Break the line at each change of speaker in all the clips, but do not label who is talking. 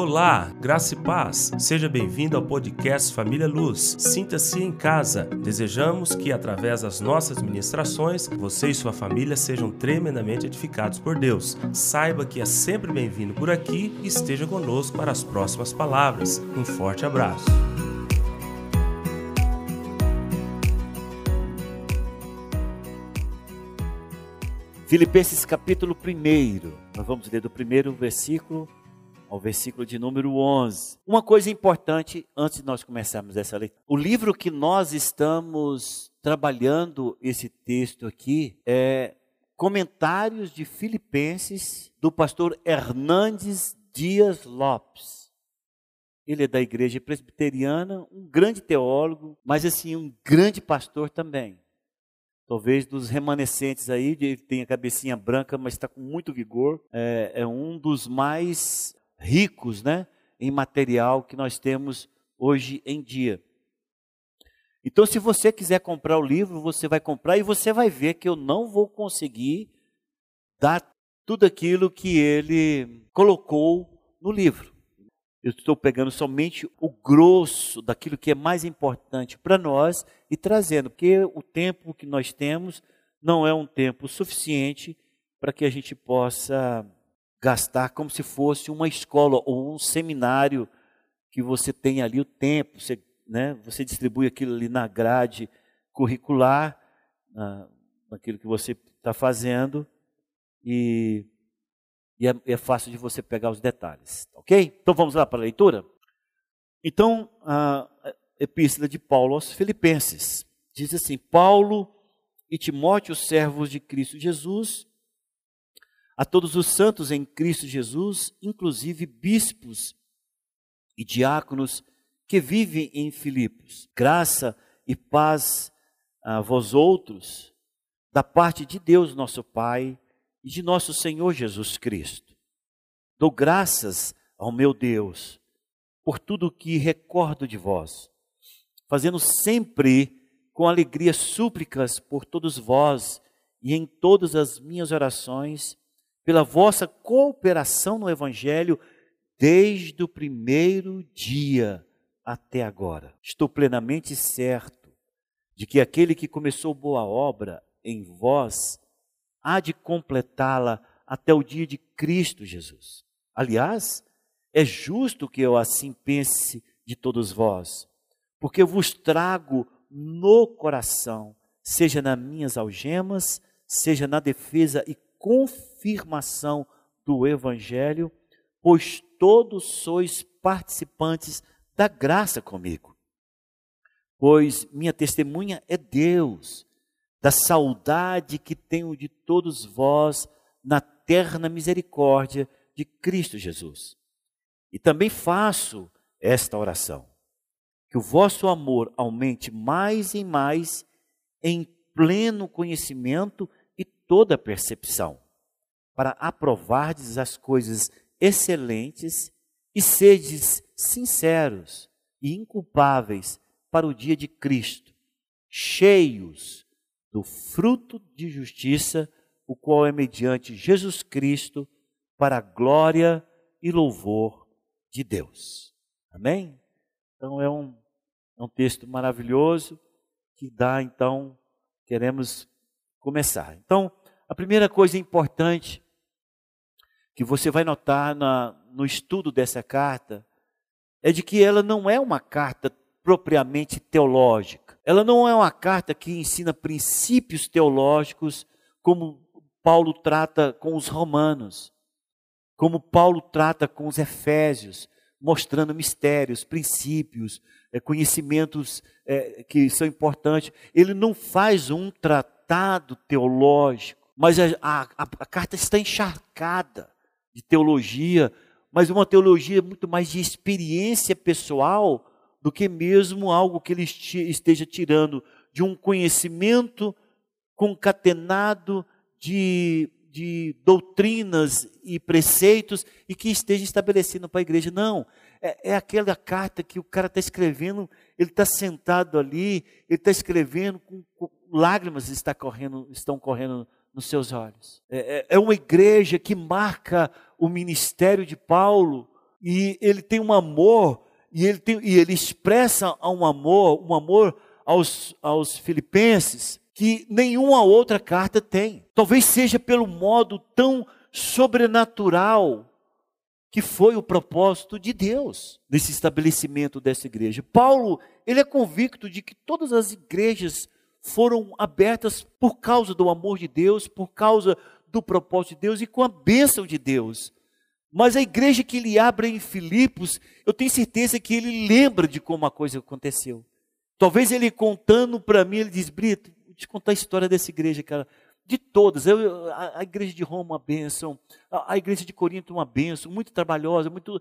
Olá, graça e paz. Seja bem-vindo ao podcast Família Luz. Sinta-se em casa. Desejamos que, através das nossas ministrações, você e sua família sejam tremendamente edificados por Deus. Saiba que é sempre bem-vindo por aqui e esteja conosco para as próximas palavras. Um forte abraço.
Filipenses capítulo 1. Nós vamos ler do primeiro versículo ao versículo de número 11. Uma coisa importante antes de nós começarmos essa leitura. O livro que nós estamos trabalhando esse texto aqui é Comentários de Filipenses do pastor Hernandes Dias Lopes. Ele é da igreja presbiteriana, um grande teólogo, mas assim, um grande pastor também. Talvez dos remanescentes aí, ele tem a cabecinha branca, mas está com muito vigor. É, é, um dos mais ricos né, em material que nós temos hoje em dia. Então, se você quiser comprar o livro, você vai comprar e você vai ver que eu não vou conseguir dar tudo aquilo que ele colocou no livro. Eu estou pegando somente o grosso daquilo que é mais importante para nós e trazendo, porque o tempo que nós temos não é um tempo suficiente para que a gente possa gastar como se fosse uma escola ou um seminário que você tem ali o tempo, você, né, você distribui aquilo ali na grade curricular, na, naquilo que você está fazendo e e é, é fácil de você pegar os detalhes, ok? Então vamos lá para a leitura? Então, a epístola de Paulo aos Filipenses diz assim: Paulo e Timóteo, servos de Cristo Jesus, a todos os santos em Cristo Jesus, inclusive bispos e diáconos que vivem em Filipos. Graça e paz a vós outros, da parte de Deus, nosso Pai, e de nosso Senhor Jesus Cristo. Dou graças ao meu Deus por tudo o que recordo de vós, fazendo sempre com alegria súplicas por todos vós e em todas as minhas orações, pela vossa cooperação no Evangelho desde o primeiro dia até agora. Estou plenamente certo de que aquele que começou boa obra em vós há de completá-la até o dia de Cristo Jesus. Aliás, é justo que eu assim pense de todos vós, porque vos trago no coração, seja nas minhas algemas, seja na defesa e confirmação do Evangelho, pois todos sois participantes da graça comigo. Pois minha testemunha é Deus, da saudade que tenho de todos vós na terna misericórdia de Cristo Jesus. E também faço esta oração: que o vosso amor aumente mais e mais em pleno conhecimento toda percepção, para aprovardes as coisas excelentes e sedes sinceros e inculpáveis para o dia de Cristo, cheios do fruto de justiça, o qual é mediante Jesus Cristo, para a glória e louvor de Deus. Amém? Então é um, é um texto maravilhoso que dá, então, queremos começar. Então, a primeira coisa importante que você vai notar na, no estudo dessa carta é de que ela não é uma carta propriamente teológica. Ela não é uma carta que ensina princípios teológicos como Paulo trata com os romanos, como Paulo trata com os efésios, mostrando mistérios, princípios, é, conhecimentos é, que são importantes. Ele não faz um tratado teológico, mas a, a, a carta está encharcada de teologia, mas uma teologia muito mais de experiência pessoal do que mesmo algo que ele esteja tirando de um conhecimento concatenado de, de doutrinas e preceitos e que esteja estabelecendo para a igreja. Não, é, é aquela carta que o cara está escrevendo, ele está sentado ali, ele está escrevendo, com, com, lágrimas está correndo, estão correndo nos seus olhos. É, é, é uma igreja que marca o ministério de Paulo e ele tem um amor, e ele, tem, e ele expressa um amor, um amor aos, aos filipenses, que nenhuma outra carta tem. Talvez seja pelo modo tão sobrenatural que foi o propósito de Deus nesse estabelecimento dessa igreja. Paulo, ele é convicto de que todas as igrejas foram abertas por causa do amor de Deus, por causa do propósito de Deus e com a bênção de Deus. Mas a igreja que ele abre em Filipos, eu tenho certeza que ele lembra de como a coisa aconteceu. Talvez ele contando para mim, ele diz, Brito, vou te contar a história dessa igreja, cara de todas. Eu, a, a, igreja de Roma, uma bênção. A, a, igreja de Corinto, uma bênção. Muito trabalhosa, muito,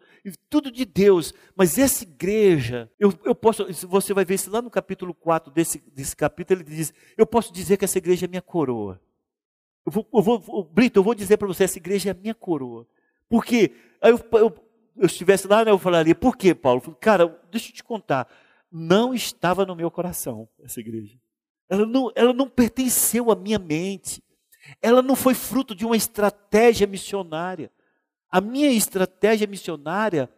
tudo de Deus. Mas essa igreja, eu, eu posso, você vai ver isso lá no capítulo 4 desse, desse capítulo, ele diz: Eu posso dizer que essa igreja é minha coroa. Eu vou, eu vou Brito, eu vou dizer para você: essa igreja é minha coroa. Porque eu, eu, eu estivesse lá, né, eu falaria: Por quê, Paulo? Cara, deixa eu te contar. Não estava no meu coração essa igreja. Ela não, ela não pertenceu à minha mente. Ela não foi fruto de uma estratégia missionária. A minha estratégia missionária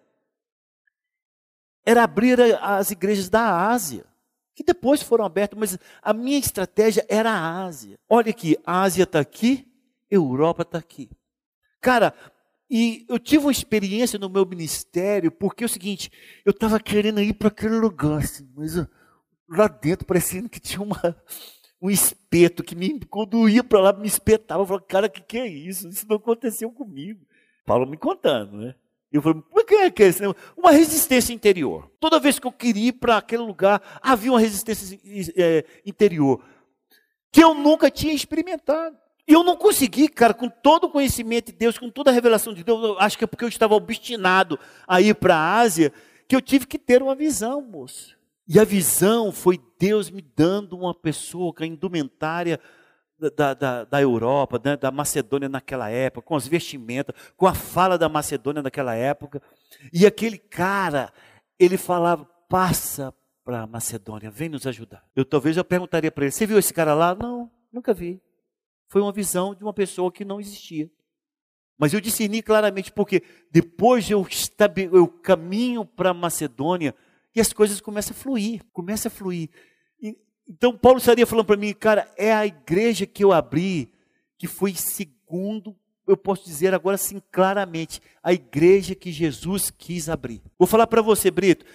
era abrir as igrejas da Ásia, que depois foram abertas, mas a minha estratégia era a Ásia. Olha aqui, a Ásia está aqui, Europa está aqui. Cara, e eu tive uma experiência no meu ministério, porque é o seguinte, eu estava querendo ir para aquele lugar, assim, mas lá dentro, parecendo que tinha uma, um espeto que me, quando ia para lá, me espetava. Eu falava, cara, o que, que é isso? Isso não aconteceu comigo. Paulo me contando, né? Eu falei, que é que é isso? Uma resistência interior. Toda vez que eu queria ir para aquele lugar, havia uma resistência é, interior que eu nunca tinha experimentado. E eu não consegui, cara, com todo o conhecimento de Deus, com toda a revelação de Deus, acho que é porque eu estava obstinado a ir para a Ásia, que eu tive que ter uma visão, moço. E a visão foi Deus me dando uma pessoa com a indumentária da, da, da Europa, né, da Macedônia naquela época, com as vestimentas, com a fala da Macedônia naquela época. E aquele cara, ele falava: passa para a Macedônia, vem nos ajudar. Eu talvez eu perguntaria para ele: você viu esse cara lá? Não, nunca vi. Foi uma visão de uma pessoa que não existia. Mas eu discerni claramente, porque depois eu, eu caminho para a Macedônia as coisas começam a fluir, começam a fluir. E, então Paulo estaria falando para mim, cara, é a igreja que eu abri, que foi segundo, eu posso dizer agora sim claramente, a igreja que Jesus quis abrir. Vou falar para você, Brito,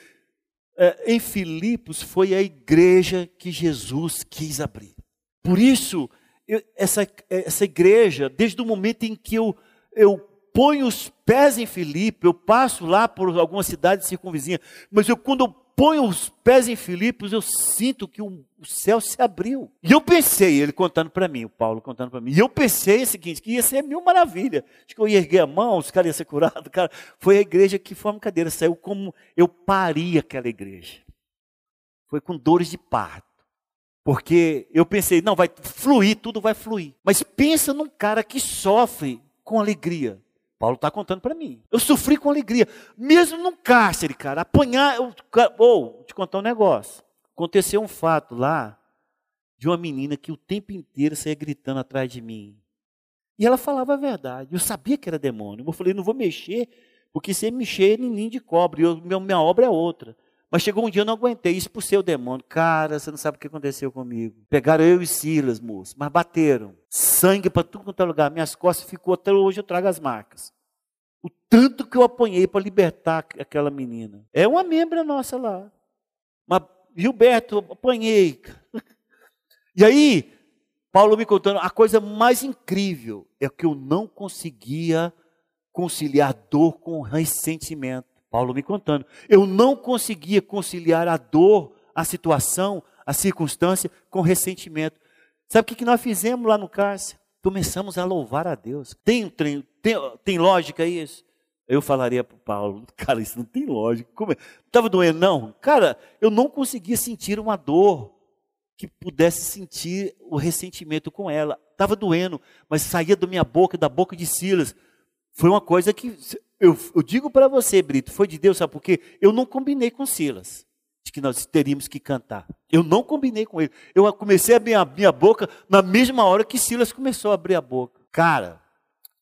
é, em Filipos foi a igreja que Jesus quis abrir. Por isso, eu, essa, essa igreja, desde o momento em que eu, eu ponho os pés em Filipe, eu passo lá por algumas cidades circunvizinhas, mas eu, quando eu ponho os pés em Filipos, eu sinto que o, o céu se abriu. E eu pensei, ele contando para mim, o Paulo contando para mim, e eu pensei o seguinte, que ia ser mil maravilha. Acho que eu ia erguer a mão, os caras iam ser curados. Cara, foi a igreja que foi uma cadeira, saiu como eu pari aquela igreja. Foi com dores de parto. Porque eu pensei, não, vai fluir, tudo vai fluir. Mas pensa num cara que sofre com alegria. Paulo está contando para mim. Eu sofri com alegria, mesmo num cárcere, cara. Apanhar. Ou, oh, te contar um negócio. Aconteceu um fato lá de uma menina que o tempo inteiro saía gritando atrás de mim. E ela falava a verdade. Eu sabia que era demônio. Eu falei, não vou mexer, porque se mexer, ninguém de cobre. Eu, minha, obra é outra. Mas chegou um dia eu não aguentei, expulsei o demônio. Cara, você não sabe o que aconteceu comigo. Pegaram eu e Silas, moço, mas bateram. Sangue para tudo quanto é lugar. Minhas costas ficou até hoje eu trago as marcas. O tanto que eu apanhei para libertar aquela menina. É uma membra nossa lá. Mas, Gilberto, apanhei. E aí, Paulo me contando, a coisa mais incrível é que eu não conseguia conciliar dor com ressentimento. Paulo me contando. Eu não conseguia conciliar a dor, a situação, a circunstância com ressentimento. Sabe o que nós fizemos lá no cárcere? Começamos a louvar a Deus. Tem, tem, tem, tem lógica isso? Eu falaria para Paulo, cara, isso não tem lógica. Estava é? doendo? Não. Cara, eu não conseguia sentir uma dor que pudesse sentir o ressentimento com ela. Estava doendo, mas saía da minha boca, da boca de Silas. Foi uma coisa que eu, eu digo para você, Brito, foi de Deus, sabe por quê? Eu não combinei com Silas de que nós teríamos que cantar. Eu não combinei com ele. Eu comecei a abrir a minha boca na mesma hora que Silas começou a abrir a boca. Cara,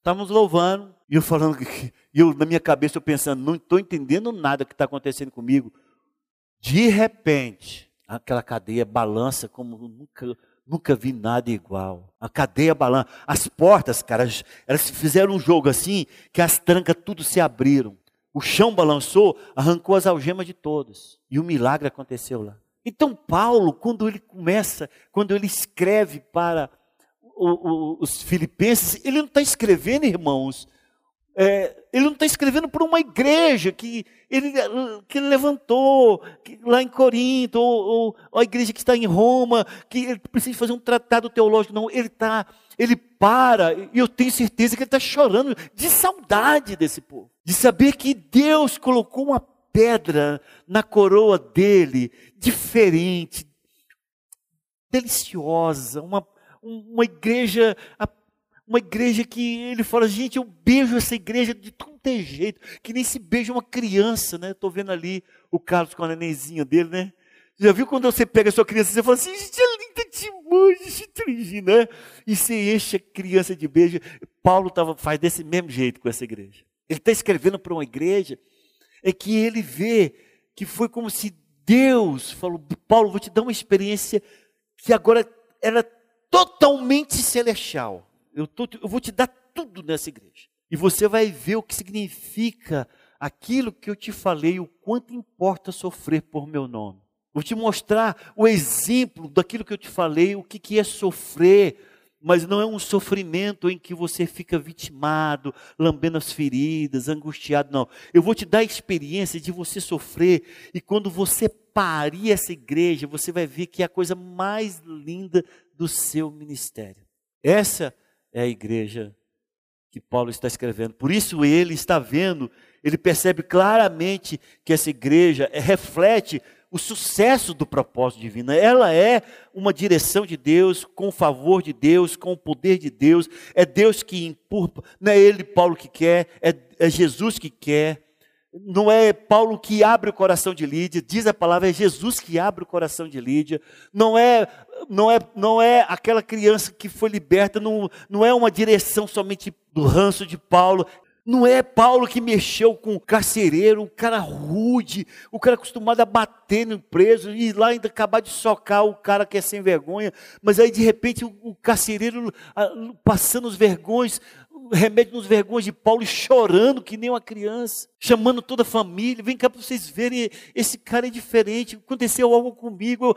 estávamos louvando e eu falando E eu, na minha cabeça, eu pensando, não estou entendendo nada que está acontecendo comigo. De repente, aquela cadeia balança como nunca, nunca vi nada igual. A cadeia balança. As portas, cara, elas fizeram um jogo assim, que as trancas tudo se abriram. O chão balançou, arrancou as algemas de todos. E o milagre aconteceu lá. Então, Paulo, quando ele começa, quando ele escreve para o, o, os filipenses, ele não está escrevendo, irmãos, é, ele não está escrevendo para uma igreja que ele, que ele levantou que, lá em Corinto, ou, ou, a igreja que está em Roma, que ele precisa fazer um tratado teológico. Não, ele está, ele para, e eu tenho certeza que ele está chorando de saudade desse povo, de saber que Deus colocou uma pedra na coroa dele, diferente, deliciosa, uma, uma igreja uma igreja que ele fala, gente, eu beijo essa igreja de tudo ter é jeito, que nem se beija uma criança, né? Estou vendo ali o Carlos com a nenenzinha dele, né? Já viu quando você pega a sua criança e você fala assim, gente, é linda demais, gente, né? E você enche a criança de beijo. Paulo tava, faz desse mesmo jeito com essa igreja. Ele está escrevendo para uma igreja, é que ele vê que foi como se Deus falou, Paulo, vou te dar uma experiência que agora era totalmente celestial. Eu, tô, eu vou te dar tudo nessa igreja. E você vai ver o que significa aquilo que eu te falei, o quanto importa sofrer por meu nome. Vou te mostrar o exemplo daquilo que eu te falei, o que, que é sofrer, mas não é um sofrimento em que você fica vitimado, lambendo as feridas, angustiado, não. Eu vou te dar a experiência de você sofrer, e quando você parir essa igreja, você vai ver que é a coisa mais linda do seu ministério. Essa é a igreja que Paulo está escrevendo. Por isso ele está vendo, ele percebe claramente que essa igreja reflete o sucesso do propósito divino. Ela é uma direção de Deus, com o favor de Deus, com o poder de Deus. É Deus que empurra, não é ele, Paulo, que quer, é, é Jesus que quer. Não é Paulo que abre o coração de Lídia, diz a palavra, é Jesus que abre o coração de Lídia. Não é, não é, não é aquela criança que foi liberta, não, não é uma direção somente do ranço de Paulo. Não é Paulo que mexeu com o carcereiro, um cara rude, o cara acostumado a bater no preso e lá ainda acabar de socar o cara que é sem vergonha. Mas aí de repente o, o carcereiro passando os vergões, remédio nos vergonhos de Paulo chorando que nem uma criança, chamando toda a família, vem cá para vocês verem, esse cara é diferente, aconteceu algo comigo,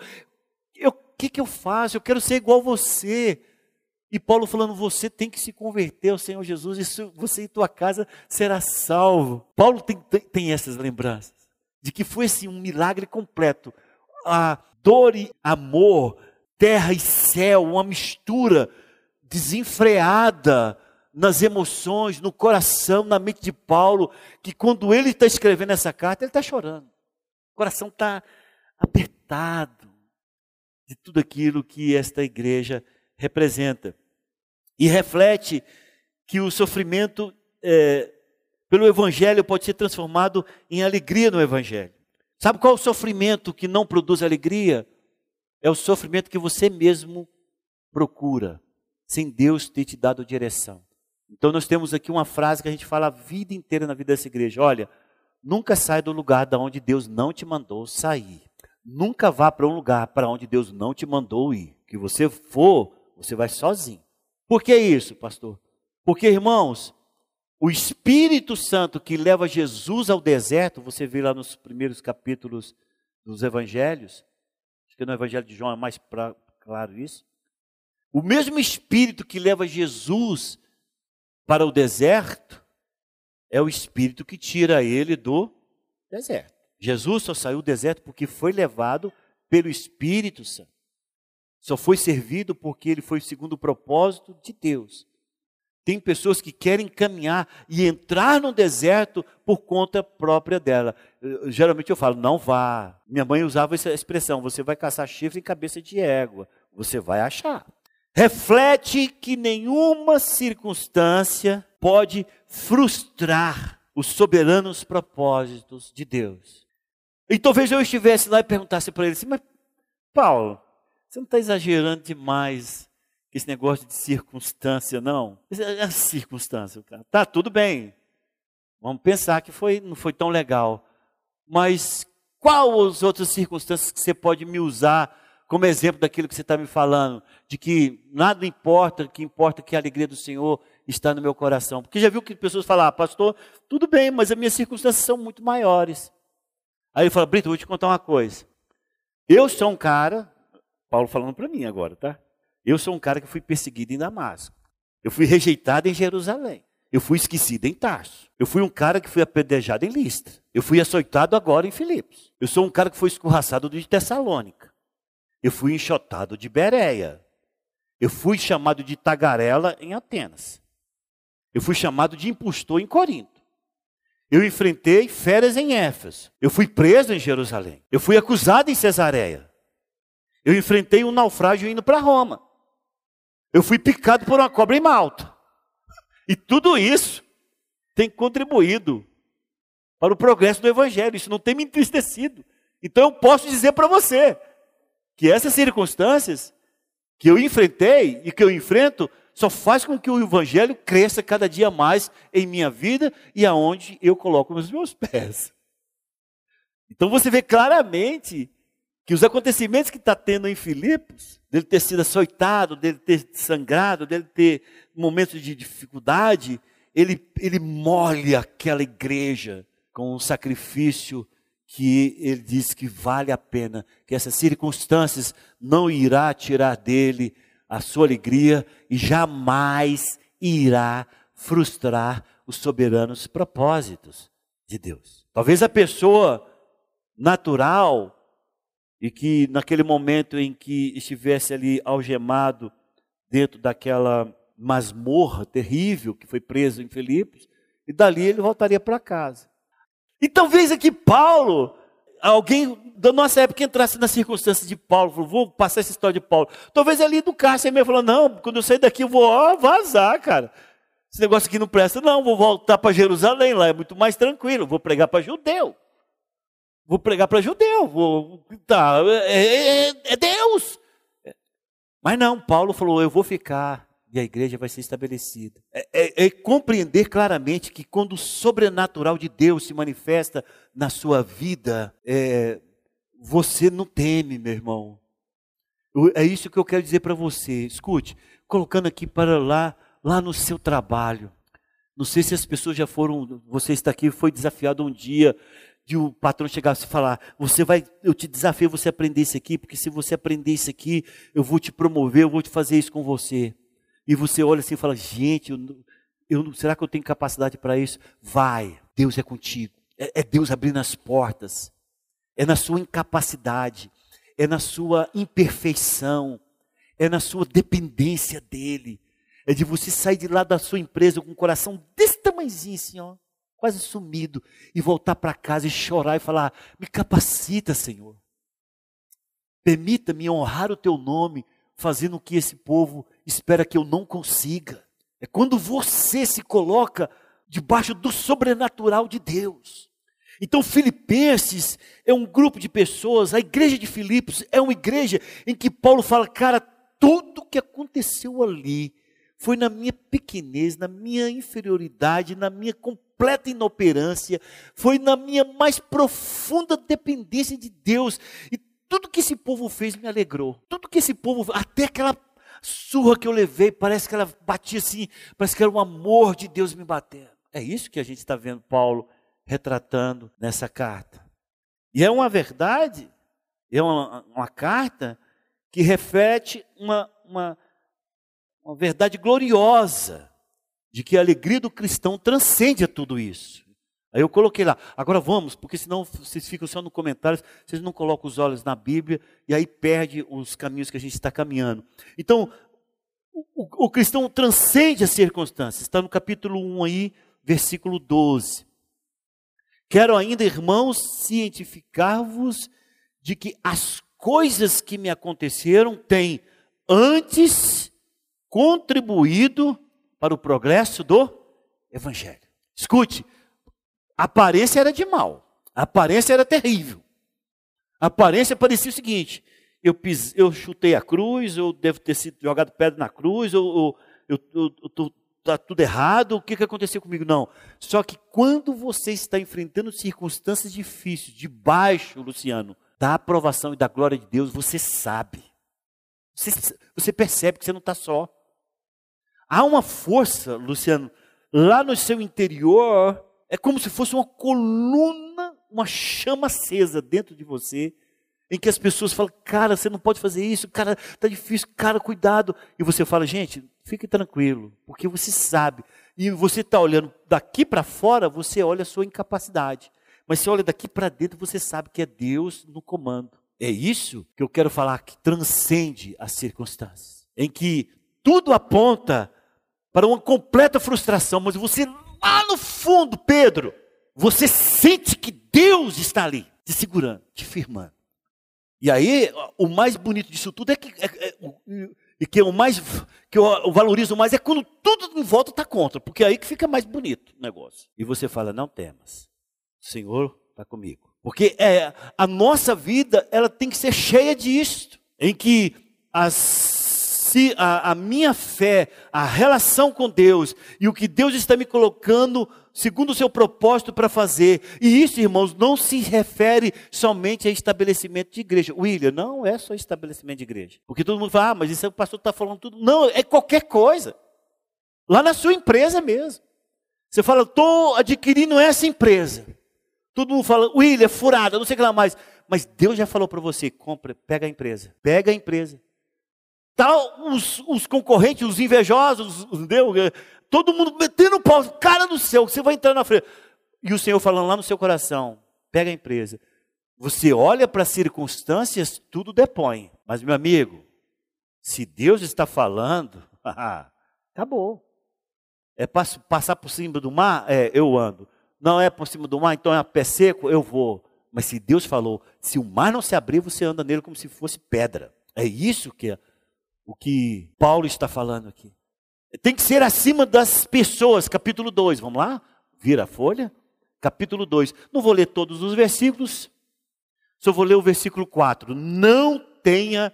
o que, que eu faço? Eu quero ser igual você. E Paulo falando, você tem que se converter ao Senhor Jesus, e você e tua casa será salvo. Paulo tem, tem, tem essas lembranças, de que foi assim um milagre completo. A dor e amor, terra e céu, uma mistura desenfreada, nas emoções, no coração, na mente de Paulo, que quando ele está escrevendo essa carta, ele está chorando. O coração está apertado de tudo aquilo que esta igreja representa. E reflete que o sofrimento é, pelo Evangelho pode ser transformado em alegria no Evangelho. Sabe qual é o sofrimento que não produz alegria? É o sofrimento que você mesmo procura, sem Deus ter te dado direção. Então nós temos aqui uma frase que a gente fala a vida inteira na vida dessa igreja. Olha, nunca sai do lugar da onde Deus não te mandou sair. Nunca vá para um lugar para onde Deus não te mandou ir. Que você for, você vai sozinho. Por que isso, pastor? Porque, irmãos, o Espírito Santo que leva Jesus ao deserto, você vê lá nos primeiros capítulos dos evangelhos, acho que no evangelho de João é mais pra, claro isso. O mesmo Espírito que leva Jesus para o deserto é o Espírito que tira ele do deserto. Jesus só saiu do deserto porque foi levado pelo Espírito Santo. Só foi servido porque ele foi segundo o propósito de Deus. Tem pessoas que querem caminhar e entrar no deserto por conta própria dela. Geralmente eu falo, não vá. Minha mãe usava essa expressão: você vai caçar chifre em cabeça de égua. Você vai achar reflete que nenhuma circunstância pode frustrar os soberanos propósitos de Deus. E talvez eu estivesse lá e perguntasse para ele assim, mas Paulo, você não está exagerando demais esse negócio de circunstância, não? É circunstância, cara. Tá, tudo bem. Vamos pensar que foi, não foi tão legal. Mas qual as outras circunstâncias que você pode me usar como exemplo daquilo que você está me falando? De que nada importa, que importa é que a alegria do Senhor está no meu coração. Porque já viu que pessoas falam, ah, pastor, tudo bem, mas as minhas circunstâncias são muito maiores. Aí ele fala, Brito, vou te contar uma coisa. Eu sou um cara, Paulo falando para mim agora, tá? Eu sou um cara que fui perseguido em Damasco. Eu fui rejeitado em Jerusalém. Eu fui esquecido em Tarso. Eu fui um cara que fui apedrejado em Listra. Eu fui açoitado agora em Filipos. Eu sou um cara que foi escorraçado de Tessalônica. Eu fui enxotado de Bereia. Eu fui chamado de tagarela em Atenas. Eu fui chamado de impostor em Corinto. Eu enfrentei férias em Éfeso. Eu fui preso em Jerusalém. Eu fui acusado em Cesareia. Eu enfrentei um naufrágio indo para Roma. Eu fui picado por uma cobra em Malta. E tudo isso tem contribuído para o progresso do Evangelho. Isso não tem me entristecido. Então eu posso dizer para você que essas circunstâncias que eu enfrentei e que eu enfrento só faz com que o Evangelho cresça cada dia mais em minha vida e aonde eu coloco os meus pés. Então você vê claramente que os acontecimentos que está tendo em Filipos, dele ter sido açoitado, dele ter sangrado, dele ter momentos de dificuldade, ele, ele molha aquela igreja com um sacrifício que ele diz que vale a pena, que essas circunstâncias não irá tirar dele a sua alegria e jamais irá frustrar os soberanos propósitos de Deus. Talvez a pessoa natural e que naquele momento em que estivesse ali algemado dentro daquela masmorra terrível que foi preso em Filipos, e dali ele voltaria para casa. E talvez aqui Paulo, alguém da nossa época entrasse nas circunstâncias de Paulo, falou, vou passar essa história de Paulo. Talvez ali do Cássio mesmo falou, não, quando eu sair daqui eu vou ó, vazar, cara. Esse negócio aqui não presta, não, vou voltar para Jerusalém, lá é muito mais tranquilo, vou pregar para judeu. Vou pregar para judeu, vou, tá, é, é, é Deus. Mas não, Paulo falou, eu vou ficar e a igreja vai ser estabelecida. É, é, é, compreender claramente que quando o sobrenatural de Deus se manifesta na sua vida, é, você não teme, meu irmão. É isso que eu quero dizer para você. Escute, colocando aqui para lá, lá no seu trabalho. Não sei se as pessoas já foram, você está aqui, foi desafiado um dia de o patrão chegasse e falar: Você vai, eu te desafio você aprender isso aqui, porque se você aprender isso aqui, eu vou te promover, eu vou te fazer isso com você. E você olha assim e fala: Gente, eu, eu será que eu tenho capacidade para isso? Vai, Deus é contigo. É, é Deus abrindo as portas. É na sua incapacidade, é na sua imperfeição, é na sua dependência dele. É de você sair de lá da sua empresa com o coração desse tamanhozinho assim, ó quase sumido, e voltar para casa e chorar e falar: Me capacita, Senhor. Permita-me honrar o teu nome, fazendo que esse povo espera que eu não consiga. É quando você se coloca debaixo do sobrenatural de Deus. Então, Filipenses é um grupo de pessoas, a igreja de Filipos é uma igreja em que Paulo fala, cara, tudo que aconteceu ali foi na minha pequenez, na minha inferioridade, na minha completa inoperância, foi na minha mais profunda dependência de Deus. E tudo que esse povo fez me alegrou. Tudo que esse povo, até aquela surra que eu levei, parece que ela batia assim, parece que era o amor de Deus me batendo. É isso que a gente está vendo Paulo retratando nessa carta. E é uma verdade, é uma, uma carta que reflete uma, uma uma verdade gloriosa de que a alegria do cristão transcende a tudo isso. Aí eu coloquei lá, agora vamos, porque senão vocês ficam só no comentário, vocês não colocam os olhos na Bíblia e aí perde os caminhos que a gente está caminhando. Então, o, o cristão transcende as circunstâncias, está no capítulo 1 aí, versículo 12. Quero ainda, irmãos, cientificar-vos de que as coisas que me aconteceram têm antes contribuído para o progresso do Evangelho. Escute, a aparência era de mal, a aparência era terrível. A aparência parecia o seguinte: eu, pis, eu chutei a cruz, eu devo ter sido jogado pedra na cruz, eu está tudo errado, o que, que aconteceu comigo? Não. Só que quando você está enfrentando circunstâncias difíceis, debaixo, Luciano, da aprovação e da glória de Deus, você sabe. Você, você percebe que você não está só. Há uma força, Luciano, lá no seu interior, é como se fosse uma coluna, uma chama acesa dentro de você, em que as pessoas falam, cara, você não pode fazer isso, cara, está difícil, cara, cuidado. E você fala, gente, fique tranquilo, porque você sabe. E você está olhando daqui para fora, você olha a sua incapacidade. Mas se olha daqui para dentro, você sabe que é Deus no comando. É isso que eu quero falar que transcende as circunstâncias, em que tudo aponta para uma completa frustração, mas você lá no fundo, Pedro, você sente que Deus está ali, te segurando, te firmando. E aí, o mais bonito disso tudo é que, é, é, e que o mais que eu valorizo mais é quando tudo em volta está contra, porque é aí que fica mais bonito o negócio. E você fala: não temas, o Senhor está comigo. Porque é, a nossa vida ela tem que ser cheia disto, em que as se a, a, minha fé, a relação com Deus e o que Deus está me colocando segundo o seu propósito para fazer. E isso, irmãos, não se refere somente a estabelecimento de igreja. William, não é só estabelecimento de igreja. Porque todo mundo fala, ah, mas isso é o pastor está falando tudo. Não, é qualquer coisa. Lá na sua empresa mesmo. Você fala, estou adquirindo essa empresa. Todo mundo fala, William, furada, não sei o que lá mais. Mas Deus já falou para você, compra, pega a empresa. Pega a empresa. Tal, os, os concorrentes, os invejosos, os, Deus, eh, todo mundo metendo o pau, cara do céu, você vai entrar na frente. E o Senhor falando lá no seu coração, pega a empresa. Você olha para as circunstâncias, tudo depõe. Mas, meu amigo, se Deus está falando, acabou. É passar por cima do mar? É, eu ando. Não é por cima do mar, então é a pé seco? Eu vou. Mas se Deus falou, se o mar não se abrir, você anda nele como se fosse pedra. É isso que é o que Paulo está falando aqui. Tem que ser acima das pessoas, capítulo 2. Vamos lá? Vira a folha. Capítulo 2. Não vou ler todos os versículos, só vou ler o versículo 4. Não tenha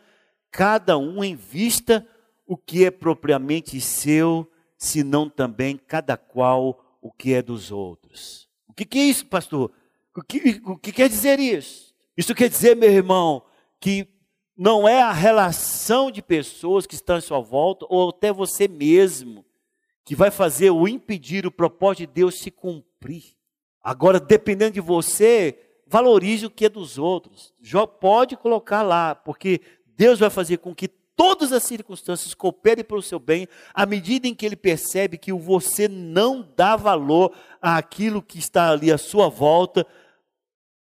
cada um em vista o que é propriamente seu, senão também cada qual o que é dos outros. O que, que é isso, pastor? O que, o que quer dizer isso? Isso quer dizer, meu irmão, que não é a relação de pessoas que estão à sua volta, ou até você mesmo, que vai fazer o impedir o propósito de Deus se cumprir. Agora, dependendo de você, valorize o que é dos outros. Já pode colocar lá, porque Deus vai fazer com que todas as circunstâncias cooperem para o seu bem, à medida em que ele percebe que você não dá valor àquilo que está ali à sua volta,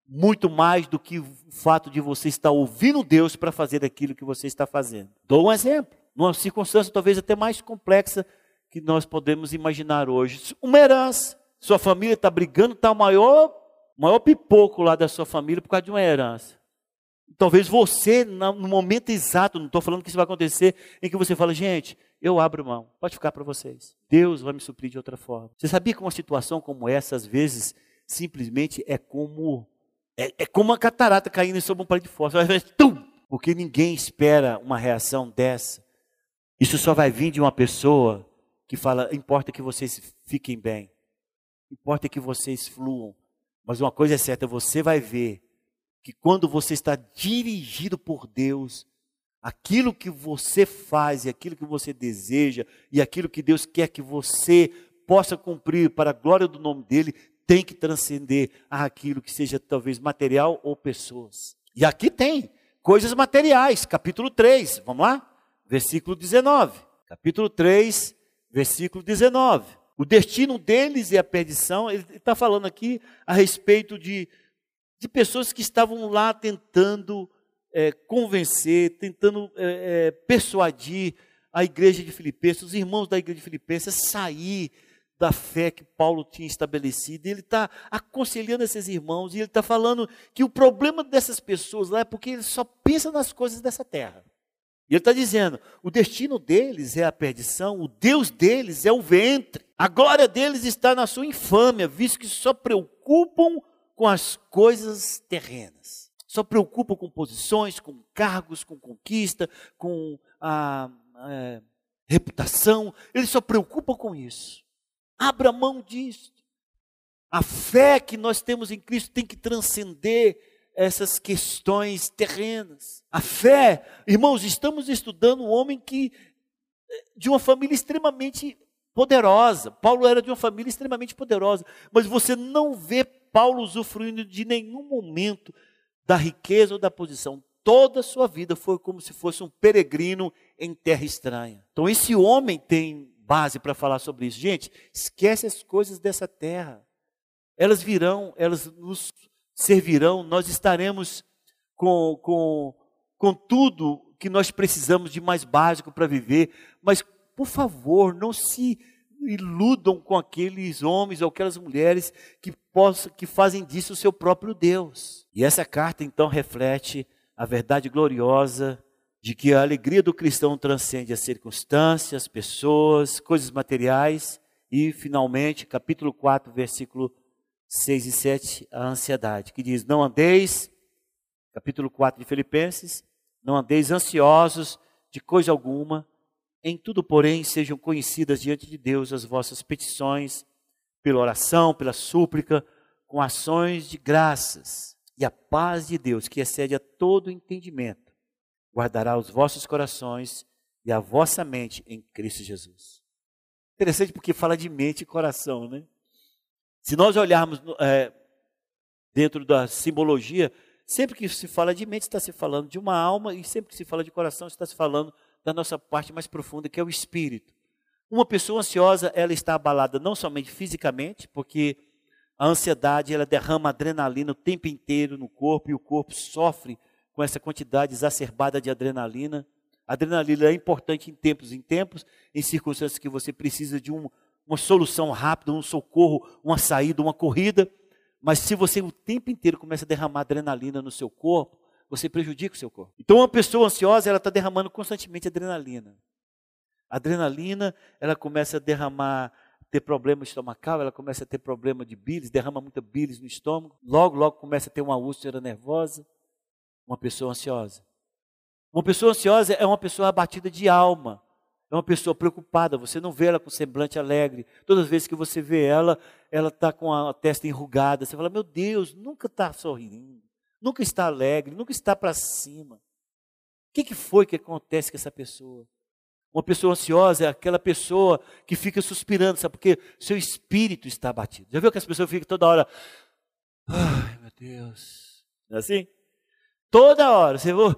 muito mais do que o fato de você estar ouvindo Deus para fazer aquilo que você está fazendo. Dou um exemplo, numa circunstância talvez até mais complexa que nós podemos imaginar hoje. Uma herança, sua família está brigando, está o maior, maior pipoco lá da sua família por causa de uma herança. Talvez você, no momento exato, não estou falando que isso vai acontecer, em que você fala, gente, eu abro mão, pode ficar para vocês. Deus vai me suprir de outra forma. Você sabia que uma situação como essa, às vezes, simplesmente é como é, é como uma catarata caindo sobre um palito de fósforo. Porque ninguém espera uma reação dessa. Isso só vai vir de uma pessoa que fala: importa que vocês fiquem bem, importa que vocês fluam. Mas uma coisa é certa: você vai ver que quando você está dirigido por Deus, aquilo que você faz e aquilo que você deseja e aquilo que Deus quer que você possa cumprir para a glória do nome dele, tem que transcender aquilo que seja talvez material ou pessoas. E aqui tem coisas materiais, capítulo 3, vamos lá? Versículo 19. Capítulo 3, versículo 19. O destino deles é a perdição. Ele está falando aqui a respeito de, de pessoas que estavam lá tentando é, convencer, tentando é, é, persuadir a igreja de Filipenses, os irmãos da igreja de Filipenses, a sair da fé que Paulo tinha estabelecido. Ele está aconselhando esses irmãos e ele está falando que o problema dessas pessoas lá é porque eles só pensam nas coisas dessa terra. E ele está dizendo: o destino deles é a perdição, o Deus deles é o ventre, a glória deles está na sua infâmia, visto que só preocupam com as coisas terrenas, só preocupam com posições, com cargos, com conquista, com a. É, reputação, ele só preocupa com isso. Abra mão disso. A fé que nós temos em Cristo tem que transcender essas questões terrenas. A fé, irmãos, estamos estudando um homem que de uma família extremamente poderosa. Paulo era de uma família extremamente poderosa, mas você não vê Paulo usufruindo de nenhum momento da riqueza ou da posição. Toda a sua vida foi como se fosse um peregrino em terra estranha. Então esse homem tem base para falar sobre isso. Gente, esquece as coisas dessa terra. Elas virão, elas nos servirão, nós estaremos com, com, com tudo que nós precisamos de mais básico para viver, mas, por favor, não se iludam com aqueles homens ou aquelas mulheres que, possam, que fazem disso o seu próprio Deus. E essa carta, então, reflete a verdade gloriosa de que a alegria do cristão transcende as circunstâncias, as pessoas, coisas materiais e, finalmente, capítulo 4, versículo 6 e 7, a ansiedade, que diz: Não andeis, capítulo 4 de Filipenses, não andeis ansiosos de coisa alguma, em tudo, porém, sejam conhecidas diante de Deus as vossas petições, pela oração, pela súplica, com ações de graças. E a paz de Deus, que excede a todo entendimento, guardará os vossos corações e a vossa mente em Cristo Jesus. Interessante porque fala de mente e coração, né? Se nós olharmos é, dentro da simbologia, sempre que se fala de mente, está se falando de uma alma, e sempre que se fala de coração, está se falando da nossa parte mais profunda, que é o espírito. Uma pessoa ansiosa, ela está abalada não somente fisicamente, porque a ansiedade ela derrama adrenalina o tempo inteiro no corpo e o corpo sofre com essa quantidade exacerbada de adrenalina. Adrenalina é importante em tempos em tempos, em circunstâncias que você precisa de um, uma solução rápida, um socorro, uma saída, uma corrida. Mas se você o tempo inteiro começa a derramar adrenalina no seu corpo, você prejudica o seu corpo. Então, uma pessoa ansiosa, ela está derramando constantemente adrenalina. Adrenalina, ela começa a derramar, ter problema estomacal, ela começa a ter problema de bilis, derrama muita bilis no estômago. Logo, logo começa a ter uma úlcera nervosa. Uma pessoa ansiosa. Uma pessoa ansiosa é uma pessoa abatida de alma. É uma pessoa preocupada, você não vê ela com semblante alegre. Todas as vezes que você vê ela, ela está com a testa enrugada. Você fala, meu Deus, nunca está sorrindo, nunca está alegre, nunca está para cima. O que, que foi que acontece com essa pessoa? Uma pessoa ansiosa é aquela pessoa que fica suspirando, sabe? Porque seu espírito está abatido. Já viu que as pessoas ficam toda hora, ai meu Deus, não é assim? Toda hora, você vai,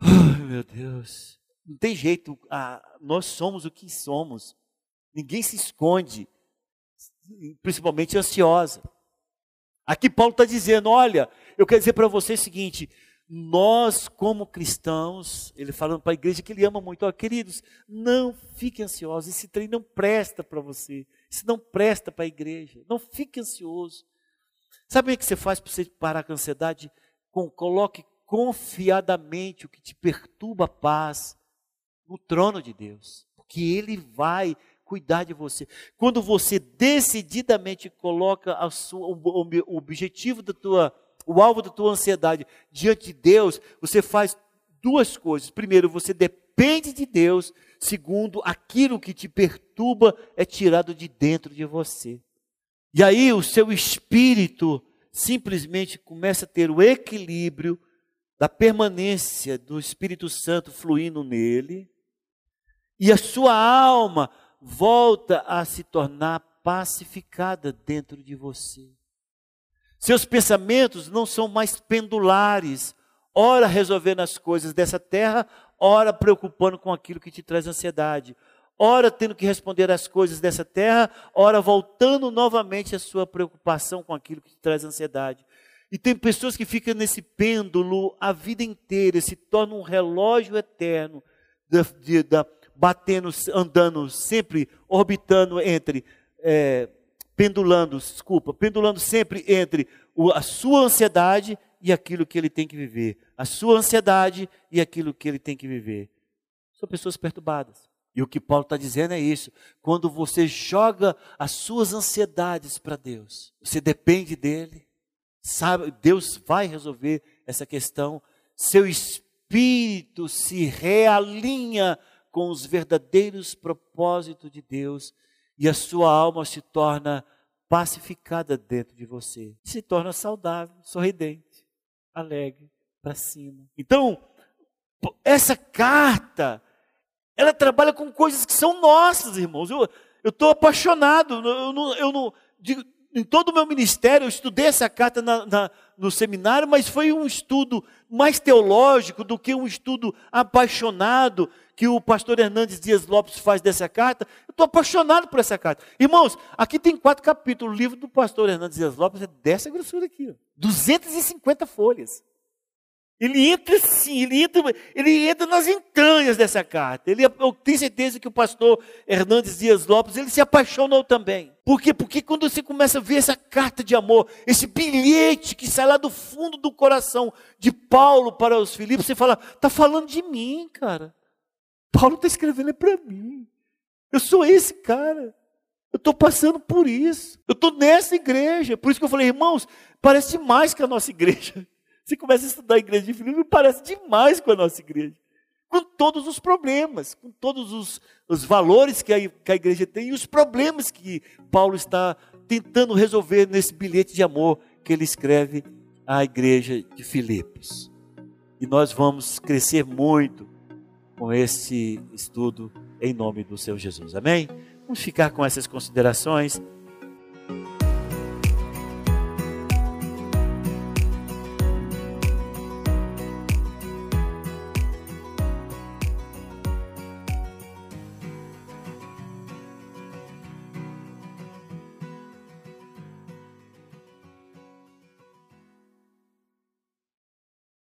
ai meu Deus. Não tem jeito, ah, nós somos o que somos. Ninguém se esconde, principalmente ansiosa. Aqui Paulo está dizendo: olha, eu quero dizer para você o seguinte: nós, como cristãos, ele falando para a igreja que ele ama muito, ó, queridos, não fique ansiosos, esse trem não presta para você, isso não presta para a igreja, não fique ansioso. Sabe o que você faz para você parar com a ansiedade? Com, coloque confiadamente o que te perturba a paz no trono de Deus, porque Ele vai cuidar de você. Quando você decididamente coloca sua, o, o objetivo da tua, o alvo da tua ansiedade diante de Deus, você faz duas coisas. Primeiro, você depende de Deus. Segundo, aquilo que te perturba é tirado de dentro de você. E aí o seu espírito simplesmente começa a ter o equilíbrio da permanência do Espírito Santo fluindo nele e a sua alma volta a se tornar pacificada dentro de você. Seus pensamentos não são mais pendulares, ora resolvendo as coisas dessa terra, ora preocupando com aquilo que te traz ansiedade, ora tendo que responder às coisas dessa terra, ora voltando novamente a sua preocupação com aquilo que te traz ansiedade. E tem pessoas que ficam nesse pêndulo a vida inteira, se torna um relógio eterno da, de, da, batendo, andando, sempre orbitando entre, é, pendulando, desculpa, pendulando sempre entre o, a sua ansiedade e aquilo que ele tem que viver. A sua ansiedade e aquilo que ele tem que viver. São pessoas perturbadas. E o que Paulo está dizendo é isso. Quando você joga as suas ansiedades para Deus, você depende dele, sabe, Deus vai resolver essa questão. Seu espírito se realinha com os verdadeiros propósitos de Deus e a sua alma se torna pacificada dentro de você. Se torna saudável, sorridente, alegre, para cima. Então, essa carta, ela trabalha com coisas que são nossas, irmãos. Eu estou apaixonado. Eu não, eu não digo, em todo o meu ministério, eu estudei essa carta na, na, no seminário, mas foi um estudo mais teológico do que um estudo apaixonado que o pastor Hernandes Dias Lopes faz dessa carta. Eu estou apaixonado por essa carta. Irmãos, aqui tem quatro capítulos. O livro do pastor Hernandes Dias Lopes é dessa grossura aqui. Ó. 250 folhas. Ele entra assim, ele entra, ele entra nas entranhas dessa carta. Ele, eu tenho certeza que o pastor Hernandes Dias Lopes, ele se apaixonou também. Por quê? Porque quando você começa a ver essa carta de amor, esse bilhete que sai lá do fundo do coração de Paulo para os Filipos, você fala, está falando de mim, cara. Paulo está escrevendo é para mim. Eu sou esse cara. Eu estou passando por isso. Eu estou nessa igreja. Por isso que eu falei, irmãos, parece mais que a nossa igreja. Você começa a estudar a igreja de Filipe, parece demais com a nossa igreja. Com todos os problemas, com todos os, os valores que a, que a igreja tem e os problemas que Paulo está tentando resolver nesse bilhete de amor que ele escreve à igreja de Filipos. E nós vamos crescer muito com esse estudo em nome do Senhor Jesus. Amém? Vamos ficar com essas considerações.